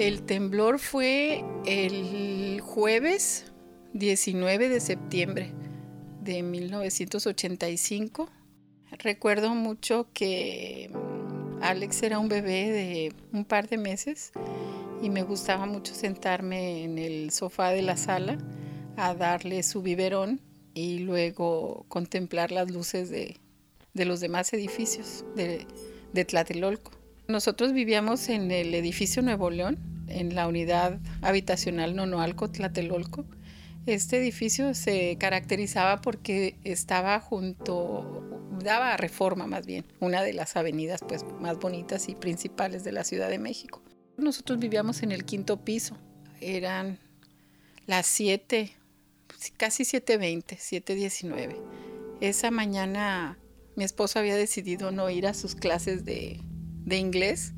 El temblor fue el jueves 19 de septiembre de 1985. Recuerdo mucho que Alex era un bebé de un par de meses y me gustaba mucho sentarme en el sofá de la sala a darle su biberón y luego contemplar las luces de, los demás edificios de, de Tlatelolco. Nosotros vivíamos en el edificio Nuevo León, en la unidad habitacional Nonoalco Tlatelolco. Este edificio se caracterizaba porque estaba junto, daba a reforma más bien, una de las avenidas pues, más bonitas y principales de la Ciudad de México. Nosotros vivíamos en el quinto piso, eran las 7 casi 7.20, 7.19. Esa mañana mi esposo había decidido no ir a sus clases de, de inglés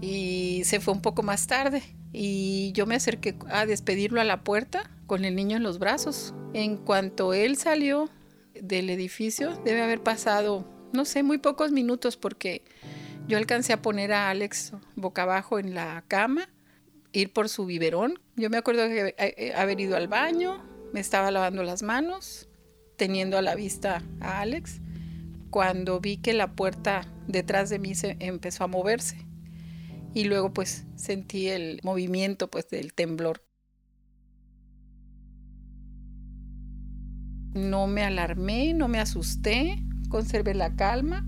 y se fue un poco más tarde y yo me acerqué a despedirlo a la puerta con el niño en los brazos. En cuanto él salió del edificio, debe haber pasado, no sé, muy pocos minutos porque yo alcancé a poner a Alex boca abajo en la cama, ir por su biberón. Yo me acuerdo de haber ido al baño, me estaba lavando las manos, teniendo a la vista a Alex, cuando vi que la puerta detrás de mí se empezó a moverse. Y luego pues sentí el movimiento pues del temblor. No me alarmé, no me asusté, conservé la calma,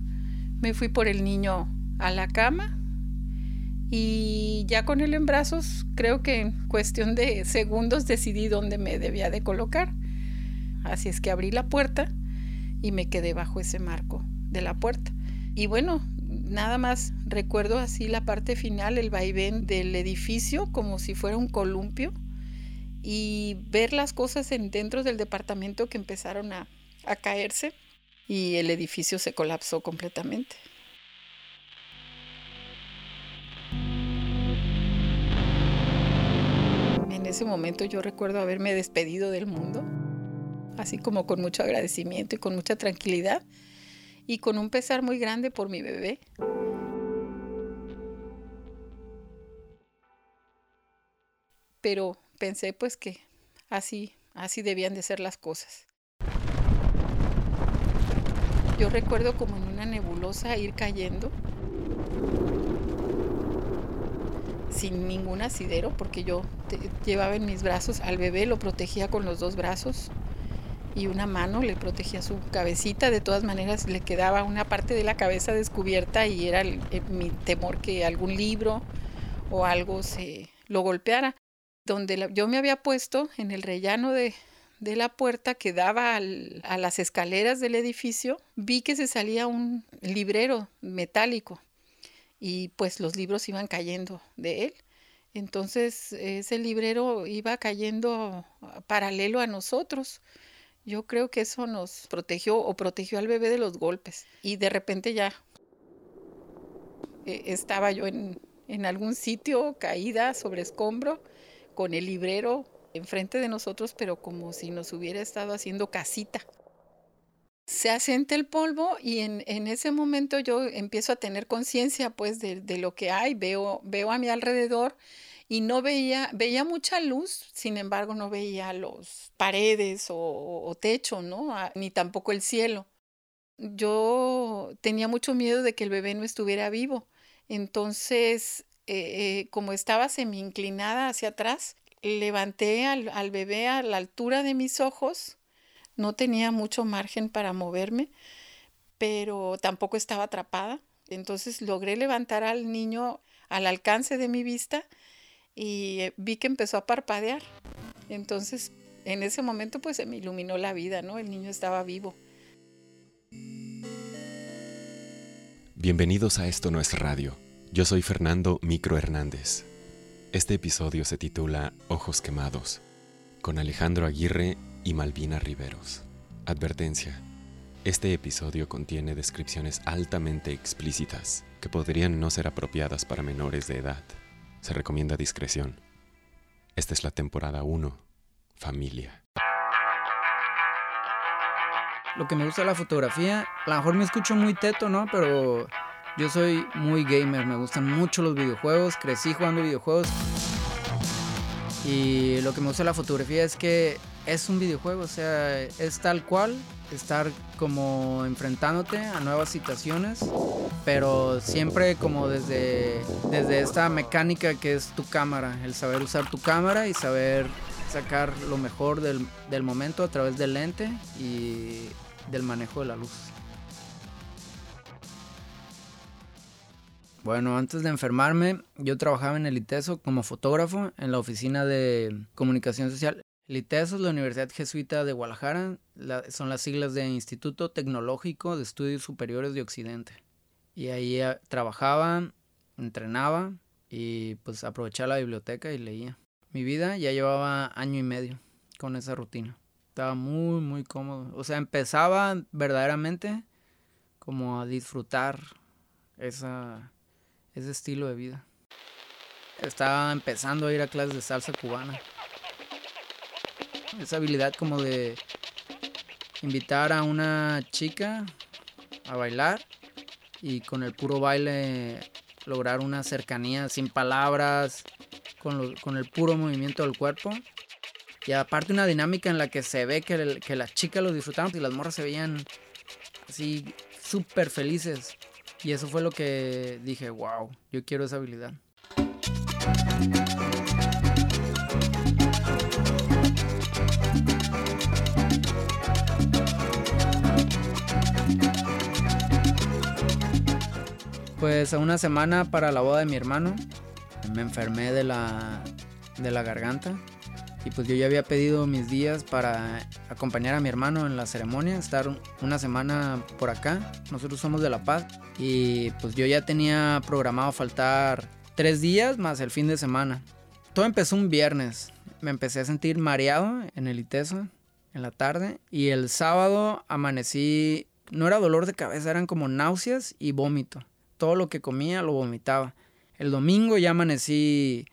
me fui por el niño a la cama y ya con él en brazos, creo que en cuestión de segundos decidí dónde me debía de colocar. Así es que abrí la puerta y me quedé bajo ese marco de la puerta. Y bueno, nada más recuerdo así la parte final, el vaivén del edificio, como si fuera un columpio, y ver las cosas en, dentro del departamento que empezaron a, a caerse y el edificio se colapsó completamente. ese momento yo recuerdo haberme despedido del mundo, así como con mucho agradecimiento y con mucha tranquilidad y con un pesar muy grande por mi bebé. Pero pensé pues que así, así debían de ser las cosas. Yo recuerdo como en una nebulosa ir cayendo sin ningún asidero porque yo llevaba en mis brazos al bebé, lo protegía con los dos brazos y una mano le protegía su cabecita. De todas maneras le quedaba una parte de la cabeza descubierta y era mi temor que algún libro o algo se lo golpeara. Donde yo me había puesto en el rellano de, de la puerta que daba a las escaleras del edificio, vi que se salía un librero metálico y pues los libros iban cayendo de él. Entonces ese librero iba cayendo paralelo a nosotros. Yo creo que eso nos protegió o protegió al bebé de los golpes. Y de repente ya eh, estaba yo en, en algún sitio caída sobre escombro con el librero enfrente de nosotros, pero como si nos hubiera estado haciendo casita se asienta el polvo y en, ese momento yo empiezo a tener conciencia pues de, lo que hay, veo, veo a mi alrededor y no veía, veía mucha luz, sin embargo no veía los paredes o, techo, ¿no? Ah, ni tampoco el cielo. Yo tenía mucho miedo de que el bebé no estuviera vivo, entonces eh, eh, como estaba semi inclinada hacia atrás, levanté al bebé a la altura de mis ojos no tenía mucho margen para moverme, pero tampoco estaba atrapada. Entonces logré levantar al niño al alcance de mi vista y eh, vi que empezó a parpadear. Entonces, en ese momento pues se me iluminó la vida, ¿no? El niño estaba vivo. Bienvenidos a Esto no es radio. Yo soy Fernando Micro Hernández. Este episodio se titula Ojos quemados, con Alejandro Aguirre y Malvina Riveros. Advertencia. Este episodio contiene descripciones altamente explícitas que podrían no ser apropiadas para menores de edad. Se recomienda discreción. Esta es la temporada 1, Familia. Lo que me gusta de la fotografía, a lo mejor me escucho muy teto, ¿no? Pero Yo soy muy gamer, me gustan mucho los videojuegos, crecí jugando videojuegos. Y lo que me gusta de la fotografía es que es un videojuego, o sea, es tal cual estar como enfrentándote a nuevas situaciones, pero siempre como desde, desde esta mecánica que es tu cámara, el saber usar tu cámara y saber sacar lo mejor del, del momento a través del lente y del manejo de la luz. Bueno, antes de enfermarme, yo trabajaba en el ITESO como fotógrafo en la oficina de comunicación social. El ITESO es la Universidad Jesuita de Guadalajara, son las siglas de Instituto Tecnológico de Estudios Superiores de Occidente. Y ahí eh, trabajaba, entrenaba y pues aprovechaba la biblioteca y leía. Mi vida ya llevaba año y medio con esa rutina. Estaba muy, muy cómodo. O sea, empezaba verdaderamente como a disfrutar esa, ese estilo de vida. Estaba empezando a ir a clases de salsa cubana. Esa habilidad como de invitar a una chica a bailar y con el puro baile lograr una cercanía sin palabras, con, con el puro movimiento del cuerpo. Y aparte una dinámica en la que se ve que, que las chicas lo disfrutaban y las morras se veían así súper felices. Y eso fue lo que dije, wow, yo quiero esa habilidad. Pues a una semana para la boda de mi hermano, me enfermé de la, de la garganta y pues yo ya había pedido mis días para acompañar a mi hermano en la ceremonia, estar una semana por acá. Nosotros somos de La Paz y pues yo ya tenía programado faltar tres días más el fin de semana. Todo empezó un viernes. Me empecé a sentir mareado en el ITESO en la tarde y el sábado amanecí, no era dolor de cabeza, eran como náuseas y vómito. Todo lo que comía lo vomitaba. El domingo ya amanecí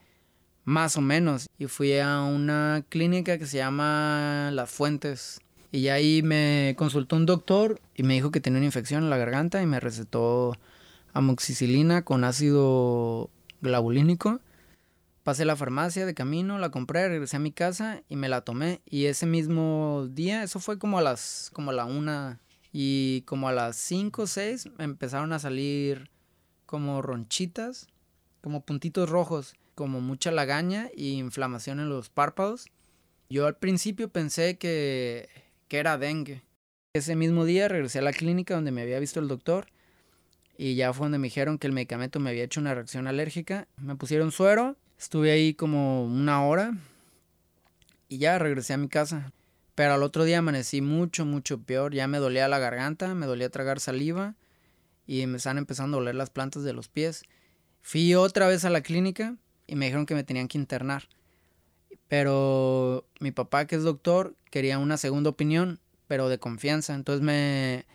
más o menos. Y fui a una clínica que se llama Las Fuentes. Y ahí me consultó un doctor y me dijo que tenía una infección en la garganta y me recetó amoxicilina con ácido glabulínico. Pasé a la farmacia de camino, la compré, regresé a mi casa y me la tomé. Y ese mismo día, eso fue como a las, como a la una y como a las cinco o seis me empezaron a salir como ronchitas, como puntitos rojos como mucha lagaña e inflamación en los párpados. Yo al principio pensé que, que era dengue. Ese mismo día regresé a la clínica donde me había visto el doctor y ya fue donde me dijeron que el medicamento me había hecho una reacción alérgica. Me pusieron suero, estuve ahí como una hora y ya regresé a mi casa. Pero al otro día amanecí mucho, mucho peor. Ya me dolía la garganta, me dolía tragar saliva y me están empezando a doler las plantas de los pies. Fui otra vez a la clínica y me dijeron que me tenían que internar. Pero mi papá, que es doctor, quería una segunda opinión, pero de confianza. Entonces me,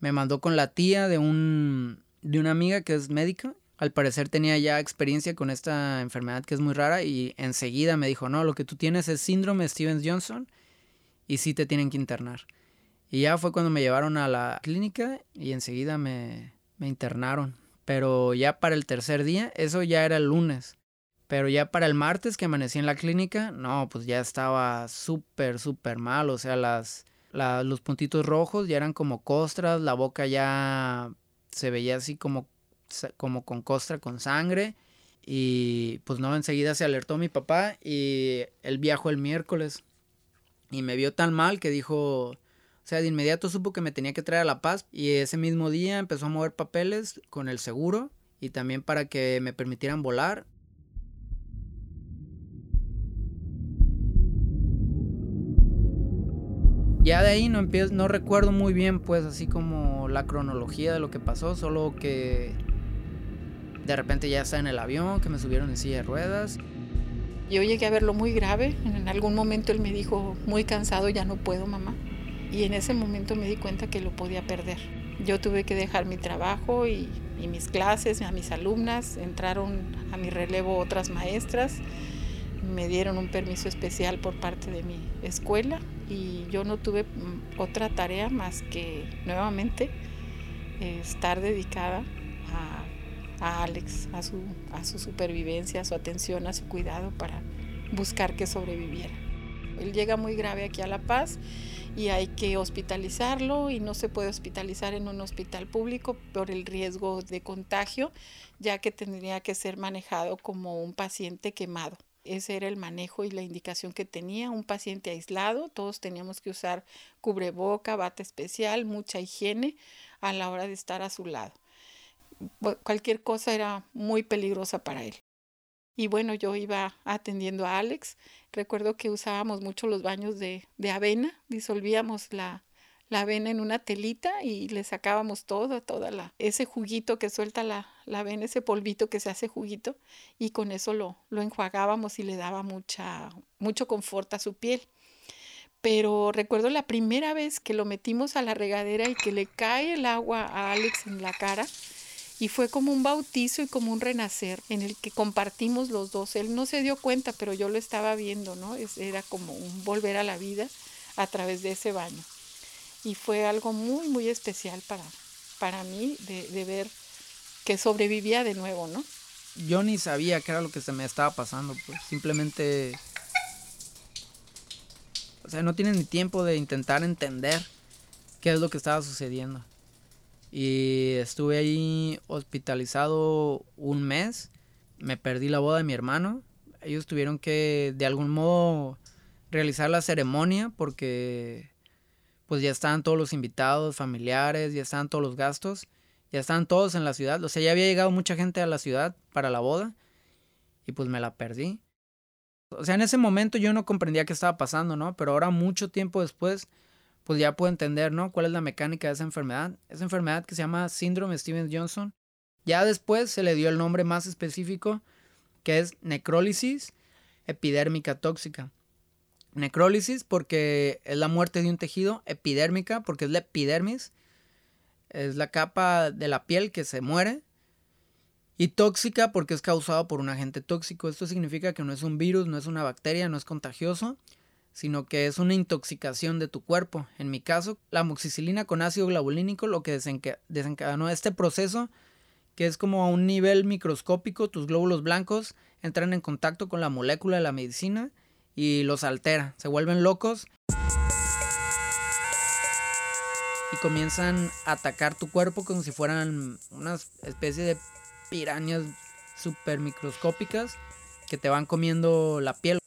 me mandó con la tía de, un, de una amiga que es médica. Al parecer tenía ya experiencia con esta enfermedad que es muy rara y enseguida me dijo, no, lo que tú tienes es síndrome Stevens Johnson y sí te tienen que internar. Y ya fue cuando me llevaron a la clínica y enseguida me, me internaron. Pero ya para el tercer día, eso ya era el lunes. Pero ya para el martes que amanecí en la clínica, no, pues ya estaba súper, súper mal. O sea, las, los puntitos rojos ya eran como costras, la boca ya se veía así como, como con costra, con sangre. Y pues no, enseguida se alertó mi papá y él viajó el miércoles. Y me vio tan mal que dijo, o sea, de inmediato supo que me tenía que traer a La Paz. Y ese mismo día empezó a mover papeles con el seguro y también para que me permitieran volar. Ya de ahí no empiezo, no recuerdo muy bien pues así como la cronología de lo que pasó, solo que de repente ya está en el avión, que me subieron en silla de ruedas. Yo llegué a verlo muy grave, en algún momento él me dijo, muy cansado, ya no puedo mamá. Y en ese momento me di cuenta que lo podía perder. Yo tuve que dejar mi trabajo y, mis clases, a mis alumnas, entraron a mi relevo otras maestras me dieron un permiso especial por parte de mi escuela y yo no tuve mm, otra tarea más que nuevamente estar dedicada a a Alex, a su, a su supervivencia, a su atención, a su cuidado para buscar que sobreviviera. Él llega muy grave aquí a La Paz y hay que hospitalizarlo y no se puede hospitalizar en un hospital público por el riesgo de contagio, ya que tendría que ser manejado como un paciente quemado. Ese era el manejo y la indicación que tenía, un paciente aislado, todos teníamos que usar cubreboca, bata especial, mucha higiene a la hora de estar a su lado. Cualquier cosa era muy peligrosa para él. Y bueno, yo iba atendiendo a Alex. Recuerdo que usábamos mucho los baños de, avena, disolvíamos la, avena en una telita y le sacábamos todo, toda la, ese juguito que suelta la, la avena, ese polvito que se hace juguito, y con eso lo, lo enjuagábamos y le daba mucha, mucho confort a su piel. Pero recuerdo la primera vez que lo metimos a la regadera y que le cae el agua a Alex en la cara, y fue como un bautizo y como un renacer en el que compartimos los dos. Él no se dio cuenta, pero yo lo estaba viendo, ¿no? Era como un volver a la vida a través de ese baño. Y fue algo muy, muy especial para, para mí de, ver que sobrevivía de nuevo, ¿no? Yo ni sabía qué era lo que se me estaba pasando, pues simplemente... O sea, no tiene ni tiempo de intentar entender qué es lo que estaba sucediendo. Y estuve ahí hospitalizado un mes. Me perdí la boda de mi hermano. Ellos tuvieron que de algún modo realizar la ceremonia porque pues ya estaban todos los invitados, familiares, ya estaban todos los gastos, ya estaban todos en la ciudad. O sea, ya había llegado mucha gente a la ciudad para la boda y pues me la perdí. O sea, en ese momento yo no comprendía qué estaba pasando, ¿no? Pero ahora mucho tiempo después pues ya puedo entender, ¿no? ¿Cuál es la mecánica de esa enfermedad? Esa enfermedad que se llama síndrome Stevens-Johnson. Ya después se le dio el nombre más específico, que es necrólisis epidérmica tóxica. Necrólisis porque es la muerte de un tejido, epidérmica porque es la epidermis, es la capa de la piel que se muere, y tóxica porque es causado por un agente tóxico. Esto significa que no es un virus, no es una bacteria, no es contagioso, sino que es una intoxicación de tu cuerpo. En mi caso, la amoxicilina con ácido glabulínico lo que desencadenó este proceso, que es como a un nivel microscópico, tus glóbulos blancos entran en contacto con la molécula de la medicina y los altera, se vuelven locos y comienzan a atacar tu cuerpo como si fueran una especie de pirañas super microscópicas que te van comiendo la piel.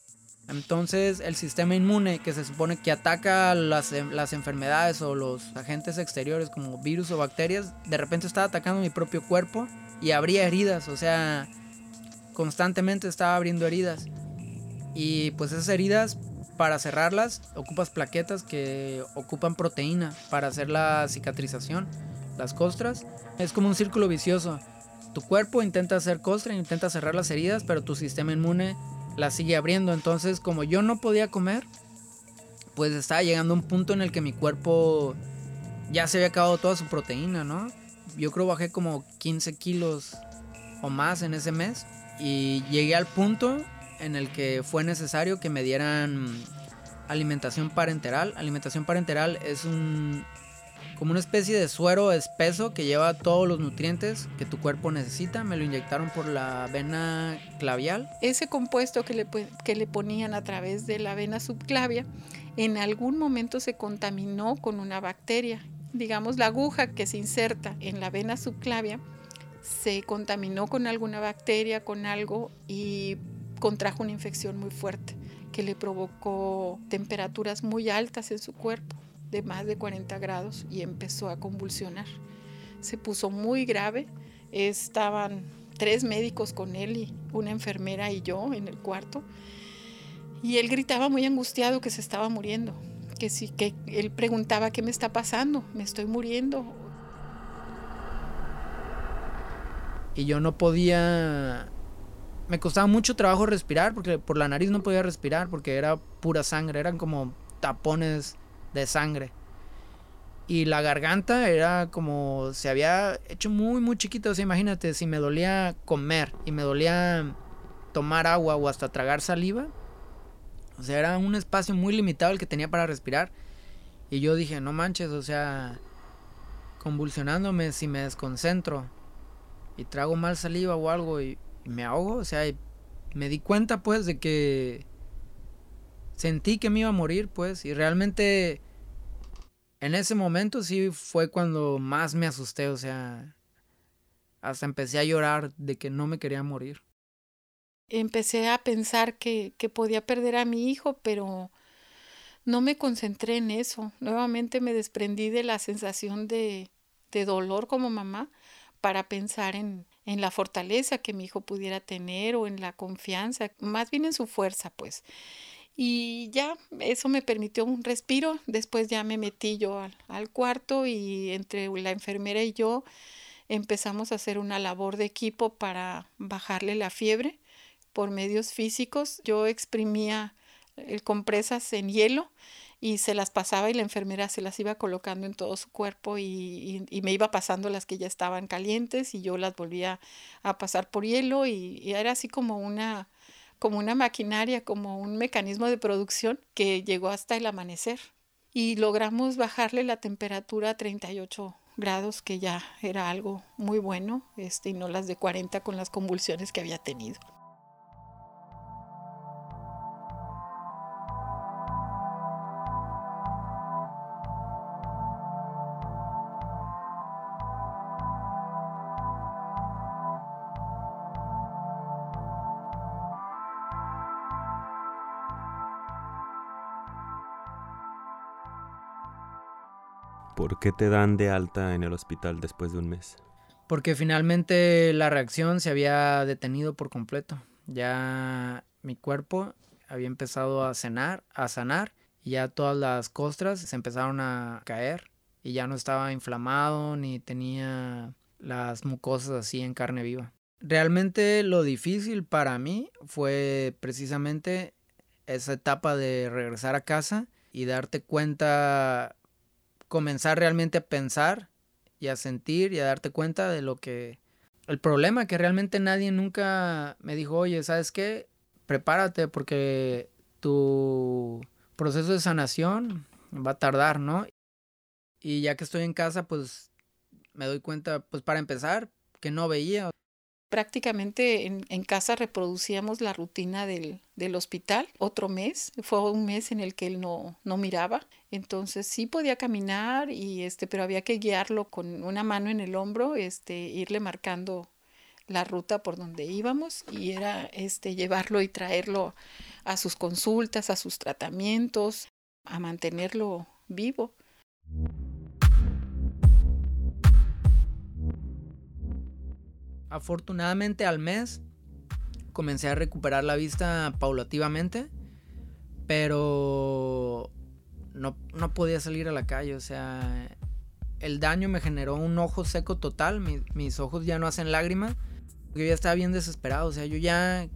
Entonces el sistema inmune que se supone que ataca las, las, enfermedades o los agentes exteriores como virus o bacterias, de repente estaba atacando mi propio cuerpo y abría heridas, o sea, constantemente estaba abriendo heridas. Y pues esas heridas, para cerrarlas, ocupas plaquetas que ocupan proteína para hacer la cicatrización, las costras. Es como un círculo vicioso. Tu cuerpo intenta hacer costra, intenta cerrar las heridas, pero tu sistema inmune la sigue abriendo. Entonces, como yo no podía comer, pues estaba llegando a un punto en el que mi cuerpo ya se había acabado toda su proteína, ¿no? Yo creo bajé como 15 kilos o más en ese mes. Y llegué al punto en el que fue necesario que me dieran alimentación parenteral. Alimentación parenteral es un como una especie de suero espeso que lleva todos los nutrientes que tu cuerpo necesita. Me lo inyectaron por la vena clavial. Ese compuesto que le, que le ponían a través de la vena subclavia en algún momento se contaminó con una bacteria. Digamos, la aguja que se inserta en la vena subclavia se contaminó con alguna bacteria, con algo y contrajo una infección muy fuerte que le provocó temperaturas muy altas en su cuerpo de más de 40 grados y empezó a convulsionar. Se puso muy grave, estaban tres médicos con él y una enfermera y yo en el cuarto. Y él gritaba muy angustiado que se estaba muriendo, que sí, que él preguntaba qué me está pasando, me estoy muriendo. Y yo no podía me costaba mucho trabajo respirar porque por la nariz no podía respirar porque era pura sangre, eran como tapones de sangre. Y la garganta era como se había hecho muy, muy chiquita. O sea, imagínate, si me dolía comer y me dolía tomar agua o hasta tragar saliva. O sea, era un espacio muy limitado el que tenía para respirar. Y yo dije, no manches, o sea, convulsionándome si me desconcentro. y trago mal saliva o algo y, me ahogo, o sea, me di cuenta pues de que sentí que me iba a morir pues y realmente en ese momento sí fue cuando más me asusté, o sea, hasta empecé a llorar de que no me quería morir. Empecé a pensar que, que podía perder a mi hijo, pero no me concentré en eso. Nuevamente me desprendí de la sensación de, de dolor como mamá para pensar en, en la fortaleza que mi hijo pudiera tener o en la confianza, más bien en su fuerza, pues. Y ya eso me permitió un respiro. Después ya me metí yo al, al, cuarto y entre la enfermera y yo empezamos a hacer una labor de equipo para bajarle la fiebre por medios físicos. Yo exprimía el compresas en hielo y se las pasaba y la enfermera se las iba colocando en todo su cuerpo y, y, me iba pasando las que ya estaban calientes y yo las volvía a pasar por hielo y, era así como una, como una maquinaria, como un mecanismo de producción que llegó hasta el amanecer y logramos bajarle la temperatura a 38 grados que ya era algo muy bueno este, y no las de 40 con las convulsiones que había tenido. ¿Por qué te dan de alta en el hospital después de un mes? Porque finalmente la reacción se había detenido por completo. Ya mi cuerpo había empezado a cenar, a sanar, y ya todas las costras se empezaron a caer y ya no estaba inflamado ni tenía las mucosas así en carne viva. Realmente lo difícil para mí fue precisamente esa etapa de regresar a casa y darte cuenta comenzar realmente a pensar y a sentir y a darte cuenta de lo que... El problema que realmente nadie nunca me dijo, oye, ¿sabes qué? Prepárate porque tu proceso de sanación va a tardar, ¿no? Y ya que estoy en casa, pues me doy cuenta, pues para empezar, que no veía prácticamente en, casa reproducíamos la rutina del, del, hospital. Otro mes, fue un mes en el que él no, no miraba. Entonces sí podía caminar, y este, pero había que guiarlo con una mano en el hombro, este, irle marcando la ruta por donde íbamos y era este, llevarlo y traerlo a sus consultas, a sus tratamientos, a mantenerlo vivo. Afortunadamente al mes comencé a recuperar la vista paulativamente, pero no, no podía salir a la calle, o sea, el daño me generó un ojo seco total, mis ojos ya no hacen lágrimas, yo ya estaba bien desesperado, o sea, yo ya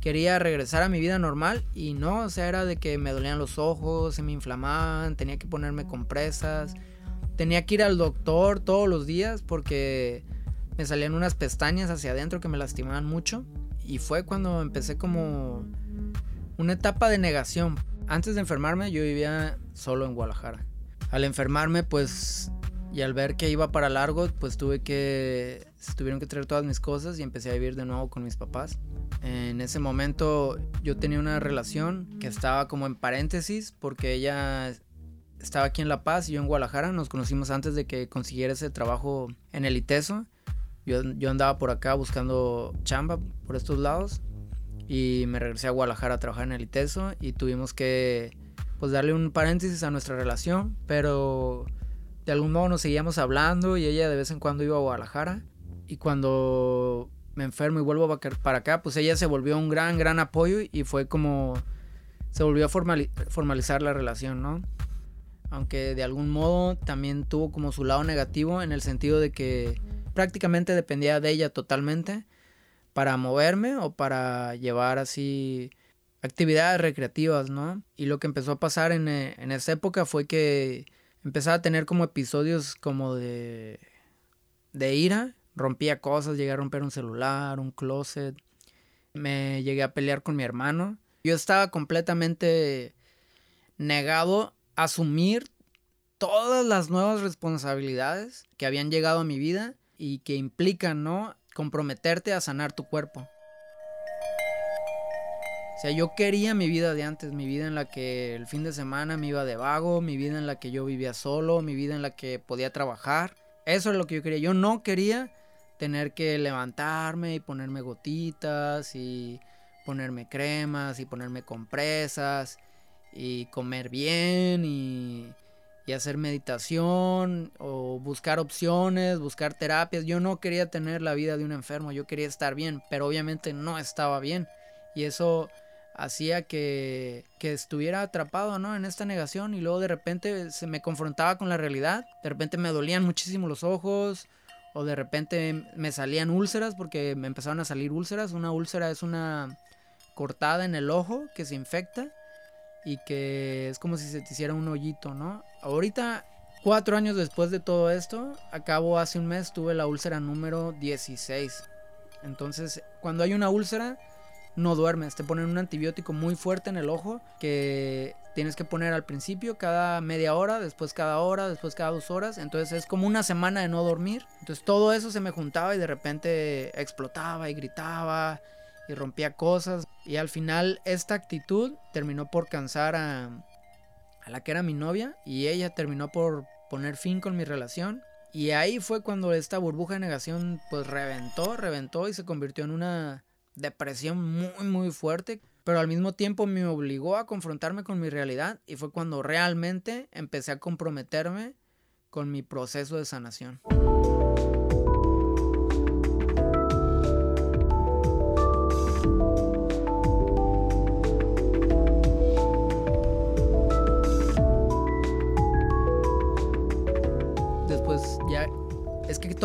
quería regresar a mi vida normal y no, o sea, era de que me dolían los ojos, se me inflamaban, tenía que ponerme compresas, tenía que ir al doctor todos los días porque me salían unas pestañas hacia adentro que me lastimaban mucho. Y fue cuando empecé como una etapa de negación. Antes de enfermarme yo vivía solo en Guadalajara. Al enfermarme pues y al ver que iba para largo pues tuve que... Tuvieron que traer todas mis cosas y empecé a vivir de nuevo con mis papás. En ese momento yo tenía una relación que estaba como en paréntesis porque ella estaba aquí en La Paz y yo en Guadalajara. Nos conocimos antes de que consiguiera ese trabajo en el ITESO. Yo, andaba por acá buscando chamba por estos lados y me regresé a Guadalajara a trabajar en el ITESO y tuvimos que pues darle un paréntesis a nuestra relación, pero de algún modo nos seguíamos hablando y ella de vez en cuando iba a Guadalajara y cuando me enfermo y vuelvo para acá, pues ella se volvió un gran, gran apoyo y fue como se volvió a formalizar la relación, ¿no? Aunque de algún modo también tuvo como su lado negativo en el sentido de que prácticamente dependía de ella totalmente para moverme o para llevar así actividades recreativas, ¿no? Y lo que empezó a pasar en, eh, en esa época fue que empezaba a tener como episodios como de, de ira, rompía cosas, llegué a romper un celular, un closet, me llegué a pelear con mi hermano. Yo estaba completamente negado a asumir todas las nuevas responsabilidades que habían llegado a mi vida y que implican, ¿no? comprometerte a sanar tu cuerpo. O sea, yo quería mi vida de antes, mi vida en la que el fin de semana me iba de vago, mi vida en la que yo vivía solo, mi vida en la que podía trabajar. Eso es lo que yo quería. Yo no quería tener que levantarme y ponerme gotitas y ponerme cremas y ponerme compresas y comer bien y, y hacer meditación o buscar opciones, buscar terapias. Yo no quería tener la vida de un enfermo, yo quería estar bien, pero obviamente no estaba bien. Y eso hacía que, que, estuviera atrapado ¿no? en esta negación y luego de repente se me confrontaba con la realidad, de repente me dolían muchísimo los ojos o de repente me salían úlceras porque me empezaron a salir úlceras, una úlcera es una cortada en el ojo que se infecta y que es como si se te hiciera un hoyito, ¿no? Ahorita, cuatro años después de todo esto, acabo hace un mes, tuve la úlcera número 16. Entonces, cuando hay una úlcera, no duermes. Te ponen un antibiótico muy fuerte en el ojo que tienes que poner al principio cada media hora, después cada hora, después cada dos horas. Entonces es como una semana de no dormir. Entonces todo eso se me juntaba y de repente explotaba y gritaba y rompía cosas. Y al final esta actitud terminó por cansar a, a la que era mi novia y ella terminó por poner fin con mi relación. Y ahí fue cuando esta burbuja de negación pues reventó, reventó y se convirtió en una depresión muy muy fuerte, pero al mismo tiempo me obligó a confrontarme con mi realidad y fue cuando realmente empecé a comprometerme con mi proceso de sanación.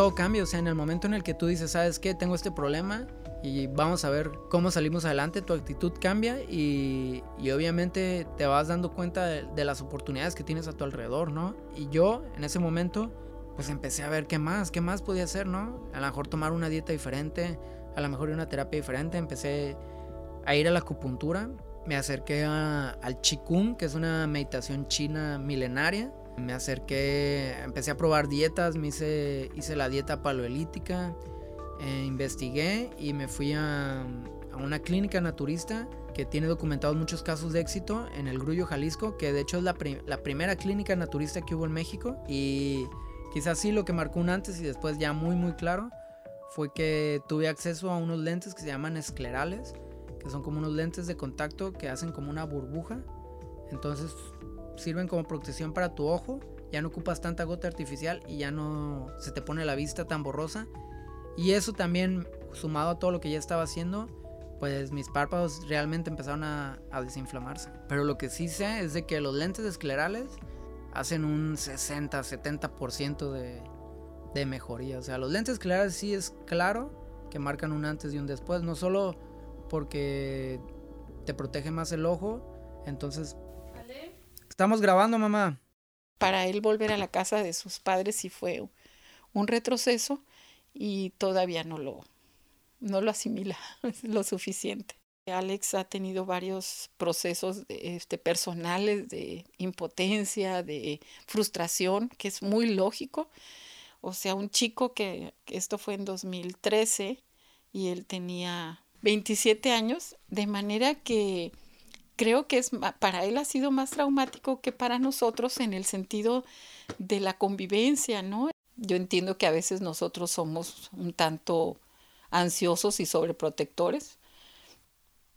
Todo cambia, o sea, en el momento en el que tú dices, ¿sabes qué? Tengo este problema, y vamos a ver cómo salimos adelante, tu actitud cambia y, obviamente te vas dando cuenta de, las oportunidades que tienes a tu alrededor, ¿no? Y yo en ese momento pues empecé a ver qué más, qué más podía hacer, ¿no? A lo mejor tomar una dieta diferente, a lo mejor una terapia diferente, empecé a ir a la acupuntura, me acerqué al Qigong, que es una meditación china milenaria, me acerqué, empecé a probar dietas, me hice, hice la dieta paleolítica, eh, investigué y me fui a, una clínica naturista que tiene documentados muchos casos de éxito en el Grullo, Jalisco, que de hecho es la, primera clínica naturista que hubo en México. Y quizás sí lo que marcó un antes y después ya muy muy claro fue que tuve acceso a unos lentes que se llaman esclerales, que son como unos lentes de contacto que hacen como una burbuja. Entonces sirven como protección para tu ojo, ya no ocupas tanta gota artificial y ya no se te pone la vista tan borrosa y eso también, sumado a todo lo que ya estaba haciendo, pues mis párpados realmente empezaron a, desinflamarse. Pero lo que sí sé es de que los lentes esclerales hacen un 60-70% de, de mejoría. O sea, los lentes esclerales sí es claro que marcan un antes y un después. No solo porque te protege más el ojo. Entonces... Estamos grabando, mamá. Para él volver a la casa de sus padres sí fue un retroceso y todavía no lo, no lo asimila lo suficiente. Alex ha tenido varios procesos este, personales de impotencia, de frustración, que es muy lógico. O sea, un chico que, que esto fue en 2013 y él tenía 27 años, de manera que creo que es para él ha sido más traumático que para nosotros en el sentido de la convivencia, ¿no? Yo entiendo que a veces nosotros somos un tanto ansiosos y sobreprotectores,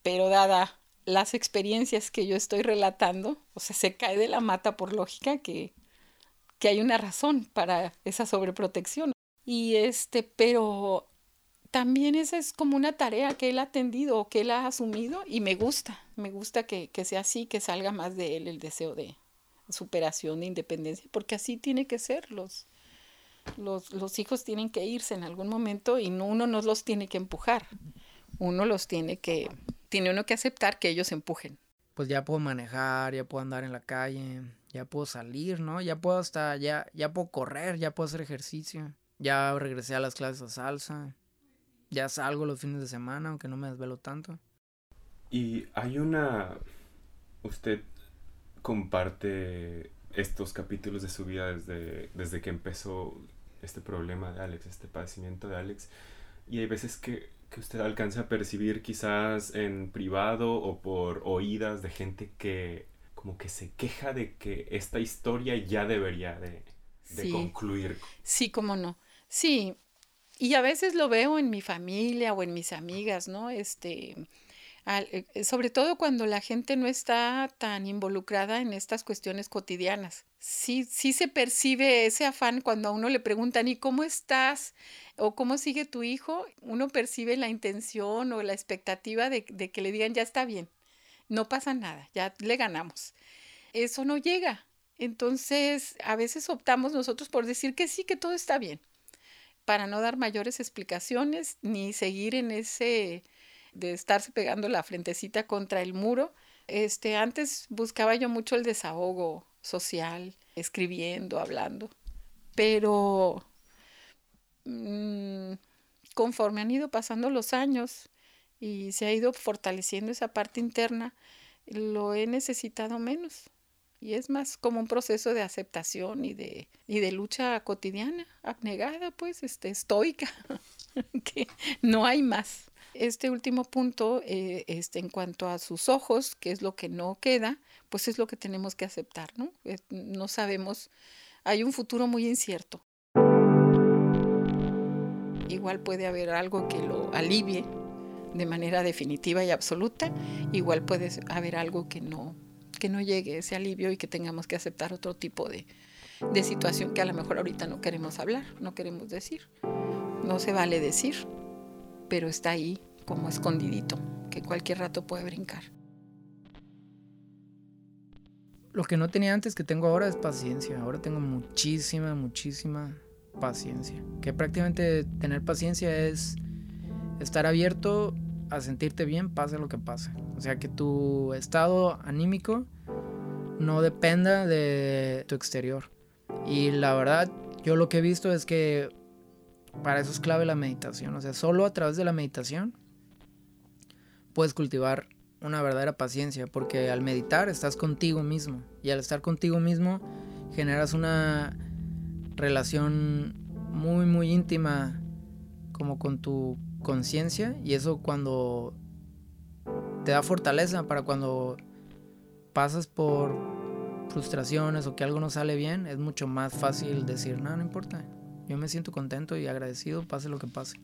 pero dada las experiencias que yo estoy relatando, o sea, se cae de la mata por lógica que, que hay una razón para esa sobreprotección. Y este, pero también esa es como una tarea que él ha atendido o que él ha asumido y me gusta, me gusta que, que sea así, que salga más de él el deseo de superación, de independencia, porque así tiene que ser los, los, los hijos tienen que irse en algún momento y no, uno no los tiene que empujar. Uno los tiene que, tiene uno que aceptar que ellos empujen. Pues ya puedo manejar, ya puedo andar en la calle, ya puedo salir, ¿no? Ya puedo hasta, ya, ya puedo correr, ya puedo hacer ejercicio. Ya regresé a las clases de salsa. Ya salgo los fines de semana, aunque no me desvelo tanto. Y hay una... Usted comparte estos capítulos de su vida desde, desde que empezó este problema de Alex, este padecimiento de Alex. y hay veces que, que usted alcanza a percibir quizás en privado o por oídas de gente que como que se queja de que esta historia ya debería de, de concluir. Sí, cómo no. Sí, y a veces lo veo en mi familia o en mis amigas, ¿no? Este, eh, eh, sobre todo cuando la gente no está tan involucrada en estas cuestiones cotidianas. Sí, sí se percibe ese afán cuando a uno le preguntan, ¿y cómo estás? o cómo sigue tu hijo, uno percibe la intención o la expectativa de, de que le digan, ya está bien, no pasa nada, ya le ganamos. Eso no llega. Entonces, a veces optamos nosotros por decir que sí, que todo está bien para no dar mayores explicaciones ni seguir en ese de estarse pegando la frentecita contra el muro. Este, antes buscaba yo mucho el desahogo social, escribiendo, hablando, pero mm, conforme han ido pasando los años y se ha ido fortaleciendo esa parte interna, lo he necesitado menos y es más como un proceso de aceptación y de, y de lucha cotidiana, abnegada, pues, este, estoica, que no hay más. Este último punto, eh, este, en cuanto a sus ojos, que es lo que no queda, pues es lo que tenemos que aceptar, ¿no? no sabemos, hay un futuro muy incierto. Igual puede haber algo que lo alivie de manera definitiva y absoluta, igual puede haber algo que no, que no llegue ese alivio y que tengamos que aceptar otro tipo de, de situación que a lo mejor ahorita no queremos hablar, no queremos decir. No se vale decir, pero está ahí como escondidito, que cualquier rato puede brincar. Lo que no tenía antes que tengo ahora es paciencia. Ahora tengo muchísima, muchísima paciencia. Que prácticamente tener paciencia es estar abierto a sentirte bien, pase lo que pase. O sea, que tu estado anímico no dependa de tu exterior. Y la verdad, yo lo que he visto es que para eso es clave la meditación. O sea, solo a través de la meditación puedes cultivar una verdadera paciencia, porque al meditar estás contigo mismo. Y al estar contigo mismo generas una relación muy, muy íntima como con tu conciencia. Y eso cuando te da fortaleza para cuando pasas por frustraciones o que algo no sale bien, es mucho más fácil decir, no, no importa, yo me siento contento y agradecido, pase lo que pase.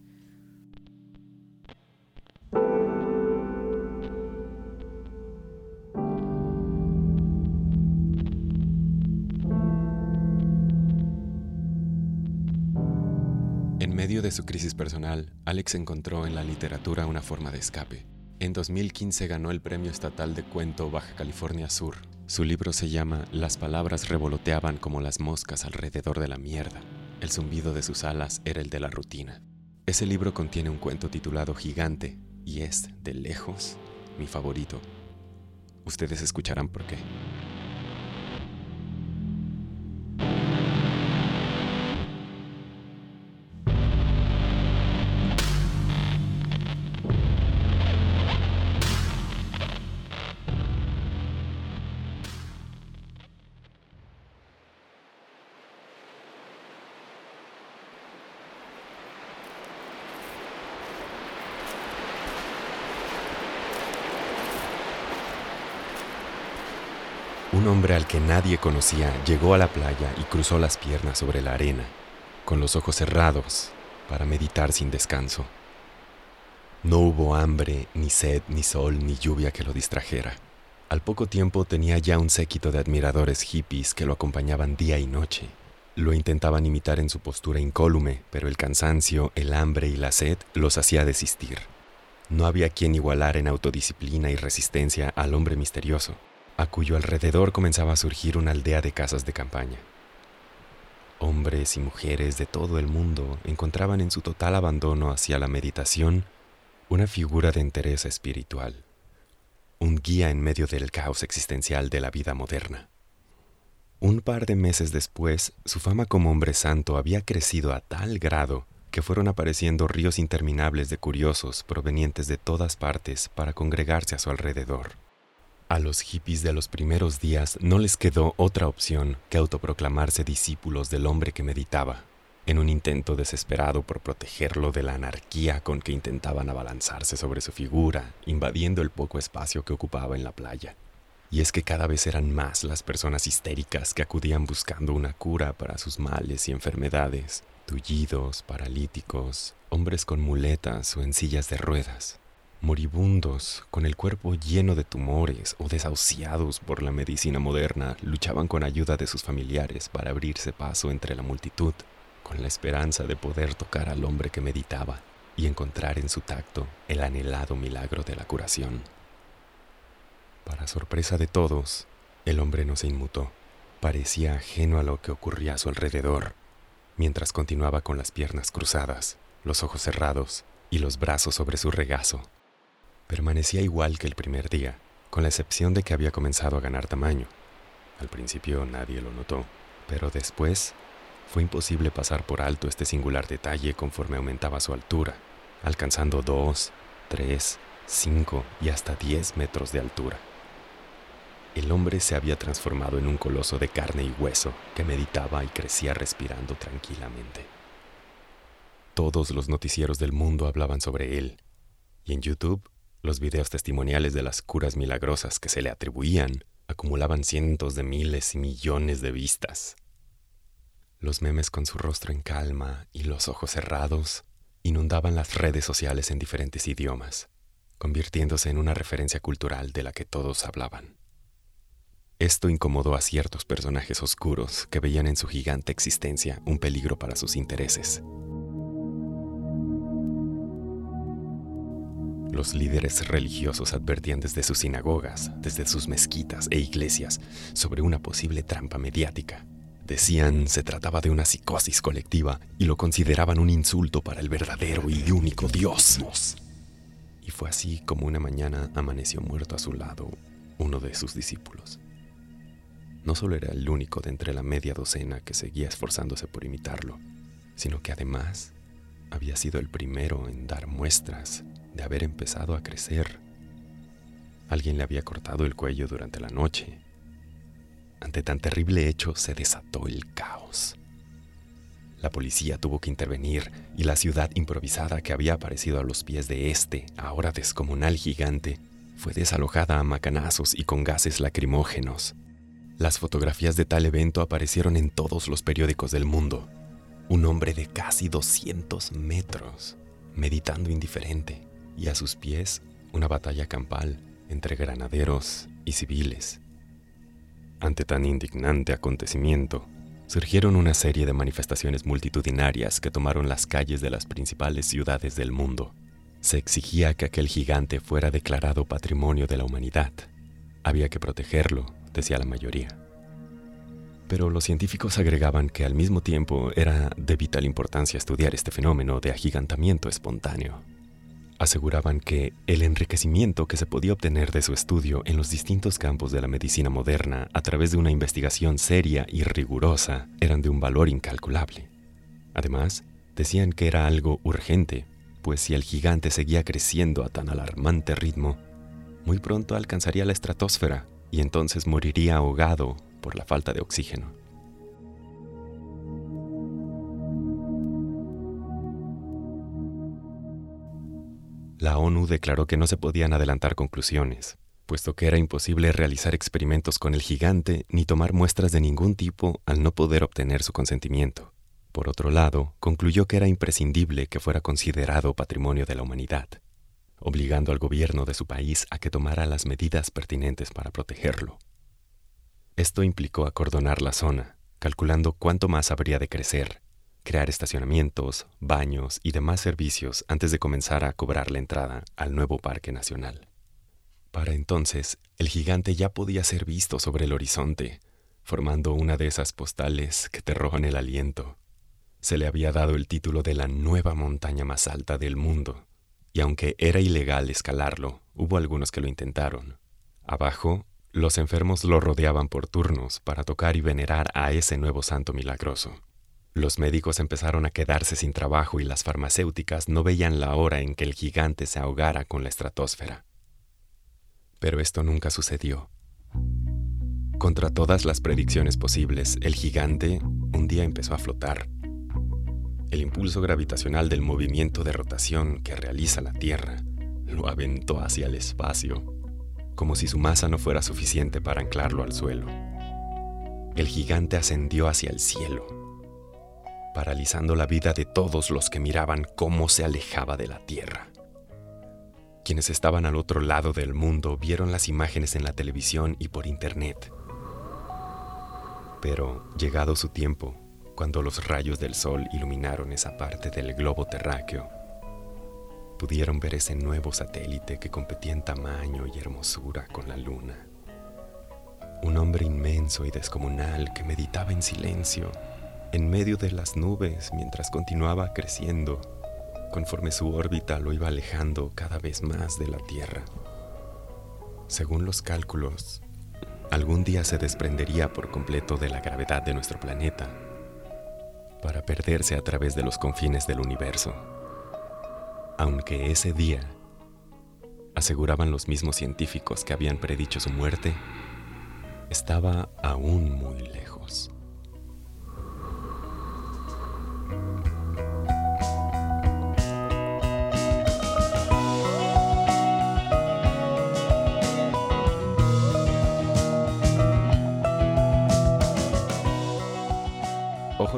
En medio de su crisis personal, Alex encontró en la literatura una forma de escape. En 2015 ganó el Premio Estatal de Cuento Baja California Sur. Su libro se llama Las palabras revoloteaban como las moscas alrededor de la mierda. El zumbido de sus alas era el de la rutina. Ese libro contiene un cuento titulado Gigante y es, de lejos, mi favorito. Ustedes escucharán por qué. Hombre al que nadie conocía llegó a la playa y cruzó las piernas sobre la arena, con los ojos cerrados, para meditar sin descanso. No hubo hambre, ni sed, ni sol, ni lluvia que lo distrajera. Al poco tiempo tenía ya un séquito de admiradores hippies que lo acompañaban día y noche. Lo intentaban imitar en su postura incólume, pero el cansancio, el hambre y la sed los hacía desistir. No había quien igualar en autodisciplina y resistencia al hombre misterioso a cuyo alrededor comenzaba a surgir una aldea de casas de campaña. Hombres y mujeres de todo el mundo encontraban en su total abandono hacia la meditación una figura de entereza espiritual, un guía en medio del caos existencial de la vida moderna. Un par de meses después, su fama como hombre santo había crecido a tal grado que fueron apareciendo ríos interminables de curiosos provenientes de todas partes para congregarse a su alrededor. A los hippies de los primeros días no les quedó otra opción que autoproclamarse discípulos del hombre que meditaba. en un intento desesperado por protegerlo de la anarquía con que intentaban abalanzarse sobre su figura, invadiendo el poco espacio que ocupaba en la playa. Y es que cada vez eran más las personas histéricas que acudían buscando una cura para sus males y enfermedades, tullidos, paralíticos, hombres con muletas o en sillas de ruedas, moribundos, con el cuerpo lleno de tumores o desahuciados por la medicina moderna, luchaban con ayuda de sus familiares para abrirse paso entre la multitud, con la esperanza de poder tocar al hombre que meditaba y encontrar en su tacto el anhelado milagro de la curación. Para sorpresa de todos, el hombre no se inmutó. Parecía ajeno a lo que ocurría a su alrededor, mientras continuaba con las piernas cruzadas, los ojos cerrados y los brazos sobre su regazo. Permanecía igual que el primer día, con la excepción de que había comenzado a ganar tamaño. Al principio nadie lo notó, pero después fue imposible pasar por alto este singular detalle conforme aumentaba su altura, alcanzando dos, tres, cinco y hasta diez metros de altura el hombre se había transformado en un coloso de carne y hueso que meditaba y crecía respirando tranquilamente. Todos los noticieros del mundo hablaban sobre él, y en YouTube los videos testimoniales de las curas milagrosas que se le atribuían acumulaban cientos de miles y millones de vistas. Los memes con su rostro en calma y los ojos cerrados inundaban las redes sociales en diferentes idiomas, convirtiéndose en una referencia cultural de la que todos hablaban. Esto incomodó a ciertos personajes oscuros que veían en su gigante existencia un peligro para sus intereses. Los líderes religiosos advertían desde sus sinagogas, desde sus mezquitas e iglesias sobre una posible trampa mediática. Decían se trataba de una psicosis colectiva y lo consideraban un insulto para el verdadero y único Dios. Y fue así como una mañana amaneció muerto a su lado uno de sus discípulos. No solo era el único de entre la media docena que seguía esforzándose por imitarlo, sino que además había sido el primero en dar muestras de haber empezado a crecer. Alguien le había cortado el cuello durante la noche. Ante tan terrible hecho se desató el caos. La policía tuvo que intervenir y la ciudad improvisada que había aparecido a los pies de este, ahora descomunal gigante, fue desalojada a macanazos y con gases lacrimógenos. Las fotografías de tal evento aparecieron en todos los periódicos del mundo. Un hombre de casi 200 metros, meditando indiferente, y a sus pies una batalla campal entre granaderos y civiles. Ante tan indignante acontecimiento, surgieron una serie de manifestaciones multitudinarias que tomaron las calles de las principales ciudades del mundo. Se exigía que aquel gigante fuera declarado patrimonio de la humanidad. Había que protegerlo decía la mayoría. Pero los científicos agregaban que al mismo tiempo era de vital importancia estudiar este fenómeno de agigantamiento espontáneo. Aseguraban que el enriquecimiento que se podía obtener de su estudio en los distintos campos de la medicina moderna a través de una investigación seria y rigurosa eran de un valor incalculable. Además, decían que era algo urgente, pues si el gigante seguía creciendo a tan alarmante ritmo, muy pronto alcanzaría la estratosfera y entonces moriría ahogado por la falta de oxígeno. La ONU declaró que no se podían adelantar conclusiones, puesto que era imposible realizar experimentos con el gigante ni tomar muestras de ningún tipo al no poder obtener su consentimiento. Por otro lado, concluyó que era imprescindible que fuera considerado patrimonio de la humanidad obligando al gobierno de su país a que tomara las medidas pertinentes para protegerlo. Esto implicó acordonar la zona, calculando cuánto más habría de crecer, crear estacionamientos, baños y demás servicios antes de comenzar a cobrar la entrada al nuevo Parque Nacional. Para entonces, el gigante ya podía ser visto sobre el horizonte, formando una de esas postales que te roban el aliento. Se le había dado el título de la nueva montaña más alta del mundo, y aunque era ilegal escalarlo, hubo algunos que lo intentaron. Abajo, los enfermos lo rodeaban por turnos para tocar y venerar a ese nuevo santo milagroso. Los médicos empezaron a quedarse sin trabajo y las farmacéuticas no veían la hora en que el gigante se ahogara con la estratosfera. Pero esto nunca sucedió. Contra todas las predicciones posibles, el gigante un día empezó a flotar. el impulso gravitacional del movimiento de rotación que realiza la Tierra lo aventó hacia el espacio, como si su masa no fuera suficiente para anclarlo al suelo. El gigante ascendió hacia el cielo, paralizando la vida de todos los que miraban cómo se alejaba de la Tierra. Quienes estaban al otro lado del mundo vieron las imágenes en la televisión y por internet. Pero, llegado su tiempo, cuando los rayos del sol iluminaron esa parte del globo terráqueo, pudieron ver ese nuevo satélite que competía en tamaño y hermosura con la luna. Un hombre inmenso y descomunal que meditaba en silencio, en medio de las nubes mientras continuaba creciendo, conforme su órbita lo iba alejando cada vez más de la Tierra. Según los cálculos, algún día se desprendería por completo de la gravedad de nuestro planeta para perderse a través de los confines del universo aunque ese día, aseguraban los mismos científicos que habían predicho su muerte, estaba aún muy lejos.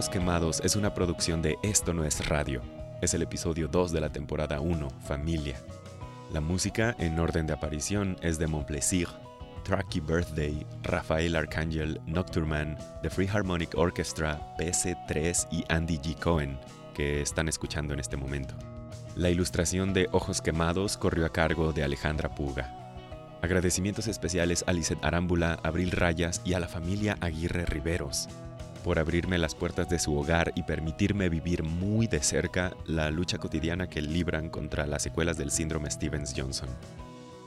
Ojos Quemados es una producción de Esto No es Radio es el episodio 2 de la temporada 1, Familia. La música en orden de aparición es de Montplaisir, Tracky Birthday, Rafael Arcángel, Nocturman, The Free Harmonic Orchestra, PC3 y Andy G. Cohen, que están escuchando en este momento. La ilustración de Ojos Quemados corrió a cargo de Alejandra Puga. Agradecimientos especiales a Lizeth Arámbula, Abril Rayas y a la familia Aguirre Riveros, por abrirme las puertas de su hogar y permitirme vivir muy de cerca la lucha cotidiana que libran contra las secuelas del síndrome Stevens-Johnson.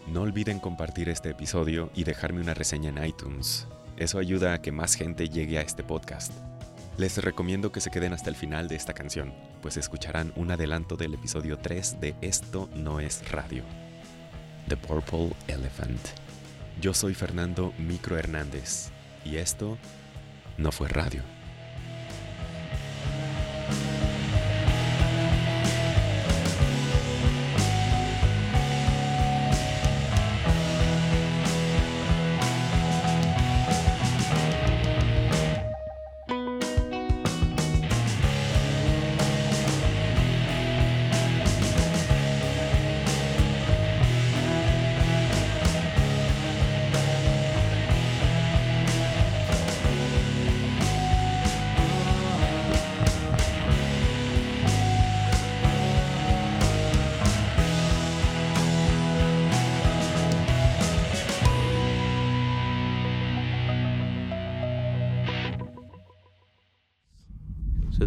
No olviden compartir este episodio y dejarme una reseña en iTunes. Eso ayuda a que más gente llegue a este podcast. Les recomiendo que se queden hasta el final de esta canción, pues escucharán un adelanto del episodio 3 de Esto no es radio. The Purple Elephant. Yo soy Fernando Micro Hernández y esto no fue radio.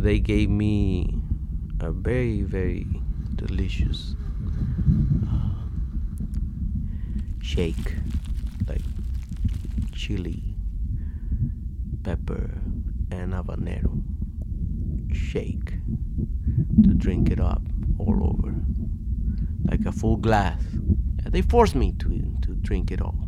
They gave me a very, very delicious uh, shake, like chili, pepper, and habanero shake to drink it up all over, like a full glass. They forced me to to drink it all.